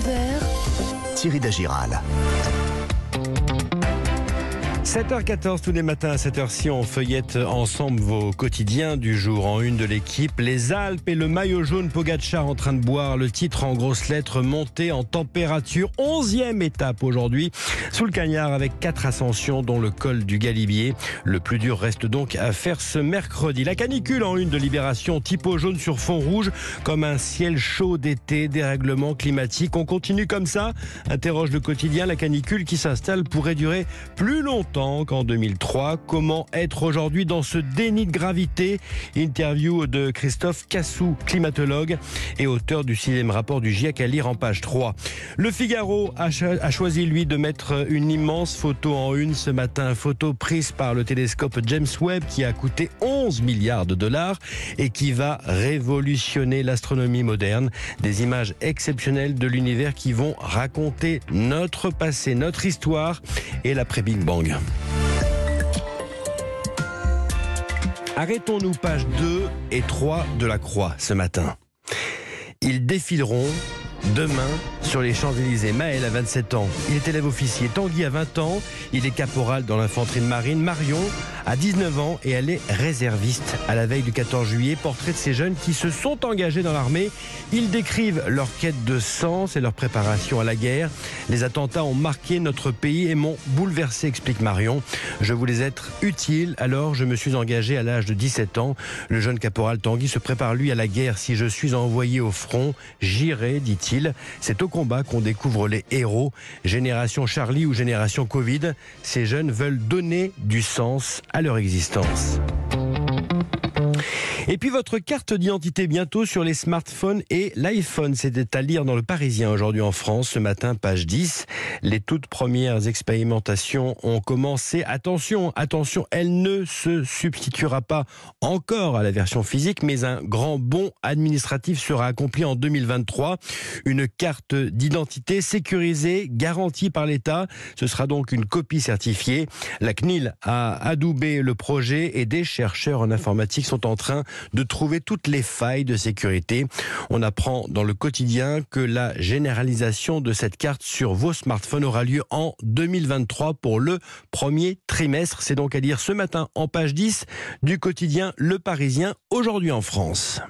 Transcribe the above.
9h, Thierry Dagiral. 7h14 tous les matins à 7h ci on feuillette ensemble vos quotidiens du jour en une de l'équipe. Les Alpes et le maillot jaune Pogacar en train de boire. Le titre en grosses lettres monté en température. Onzième étape aujourd'hui sous le cagnard avec quatre ascensions dont le col du Galibier. Le plus dur reste donc à faire ce mercredi. La canicule en une de Libération typo jaune sur fond rouge comme un ciel chaud d'été, dérèglement climatique. On continue comme ça Interroge le quotidien. La canicule qui s'installe pourrait durer plus longtemps qu'en 2003. Comment être aujourd'hui dans ce déni de gravité? Interview de Christophe Cassou, climatologue et auteur du sixième rapport du GIEC à lire en page 3. Le Figaro a, a choisi, lui, de mettre une immense photo en une ce matin. Photo prise par le télescope James Webb qui a coûté 11 milliards de dollars et qui va révolutionner l'astronomie moderne. Des images exceptionnelles de l'univers qui vont raconter notre passé, notre histoire et l'après-Big Bang. Arrêtons-nous page 2 et 3 de la Croix ce matin. Ils défileront demain sur les Champs-Élysées. Maël a 27 ans. Il est élève officier. Tanguy a 20 ans. Il est caporal dans l'infanterie de marine. Marion a 19 ans et elle est réserviste. À la veille du 14 juillet, portrait de ces jeunes qui se sont engagés dans l'armée. Ils décrivent leur quête de sens et leur préparation à la guerre. Les attentats ont marqué notre pays et m'ont bouleversé, explique Marion. Je voulais être utile, alors je me suis engagé à l'âge de 17 ans. Le jeune caporal Tanguy se prépare lui à la guerre. Si je suis envoyé au front, j'irai, dit-il. C'est au qu'on découvre les héros. Génération Charlie ou génération Covid, ces jeunes veulent donner du sens à leur existence. Et puis votre carte d'identité bientôt sur les smartphones et l'iPhone. C'était à lire dans le Parisien aujourd'hui en France, ce matin, page 10. Les toutes premières expérimentations ont commencé. Attention, attention, elle ne se substituera pas encore à la version physique, mais un grand bond administratif sera accompli en 2023. Une carte d'identité sécurisée, garantie par l'État. Ce sera donc une copie certifiée. La CNIL a adoubé le projet et des chercheurs en informatique sont en train de trouver toutes les failles de sécurité. On apprend dans le quotidien que la généralisation de cette carte sur vos smartphones aura lieu en 2023 pour le premier trimestre. C'est donc à dire ce matin en page 10 du quotidien Le Parisien aujourd'hui en France.